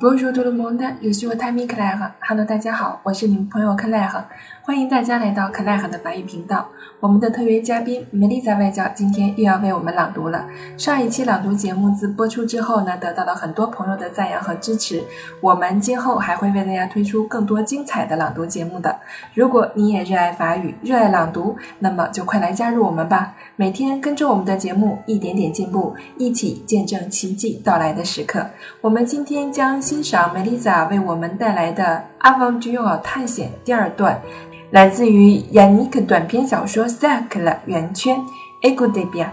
Bonjour tout le monde, je suis votre ami Claire. Hello，大家好，我是你们朋友 Claire。欢迎大家来到 Claire 的法语频道。我们的特约嘉宾 Melissa 外教今天又要为我们朗读了。上一期朗读节目自播出之后呢，得到了很多朋友的赞扬和支持。我们今后还会为大家推出更多精彩的朗读节目的。如果你也热爱法语，热爱朗读，那么就快来加入我们吧！每天跟着我们的节目，一点点进步，一起见证奇迹到来的时刻。我们今天将 欣赏 Melissa 为我们带来的《阿旺居奥探险》第二段。来自于 Yannick 短篇小说《Sac》的圆圈。Écoutez bien.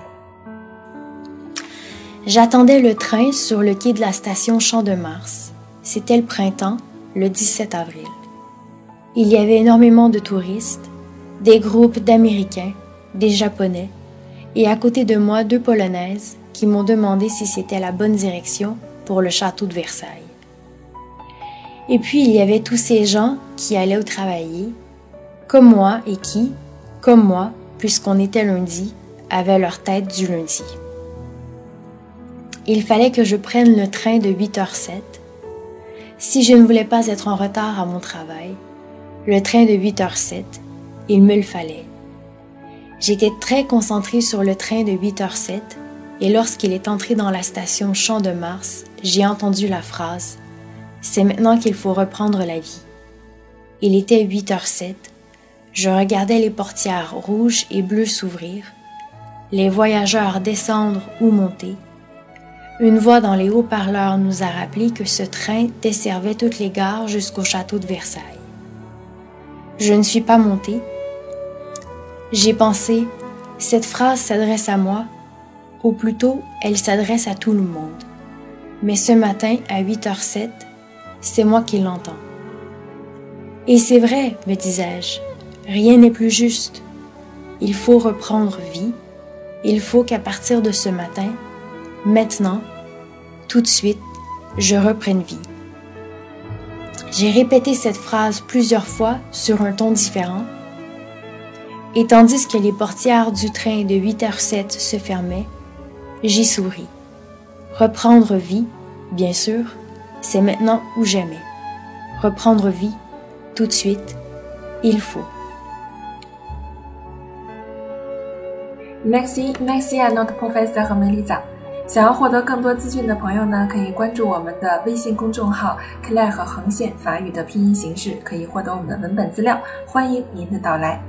J'attendais le train sur le quai de la station Champ de Mars. C'était le printemps, le 17 avril. Il y avait énormément de touristes, des groupes d'Américains, des Japonais, et à côté de moi deux Polonaises qui m'ont demandé si c'était la bonne direction pour le château de Versailles. Et puis il y avait tous ces gens qui allaient au travailler comme moi et qui, comme moi, puisqu'on était lundi, avaient leur tête du lundi. Il fallait que je prenne le train de 8h07. Si je ne voulais pas être en retard à mon travail, le train de 8h07, il me le fallait. J'étais très concentrée sur le train de 8h07 et lorsqu'il est entré dans la station Champ de Mars, j'ai entendu la phrase C'est maintenant qu'il faut reprendre la vie. Il était 8h07 je regardais les portières rouges et bleues s'ouvrir, les voyageurs descendre ou monter. Une voix dans les haut-parleurs nous a rappelé que ce train desservait toutes les gares jusqu'au château de Versailles. Je ne suis pas montée. J'ai pensé, cette phrase s'adresse à moi, ou plutôt elle s'adresse à tout le monde. Mais ce matin, à 8h07, c'est moi qui l'entends. Et c'est vrai, me disais-je, Rien n'est plus juste. Il faut reprendre vie. Il faut qu'à partir de ce matin, maintenant, tout de suite, je reprenne vie. J'ai répété cette phrase plusieurs fois sur un ton différent. Et tandis que les portières du train de 8h07 se fermaient, j'y souris. Reprendre vie, bien sûr, c'est maintenant ou jamais. Reprendre vie, tout de suite, il faut. Merci, merci à notre professeur 和 Melissa。想要获得更多资讯的朋友呢，可以关注我们的微信公众号 “Claire 和横线法语”的拼音形式，可以获得我们的文本资料。欢迎您的到来。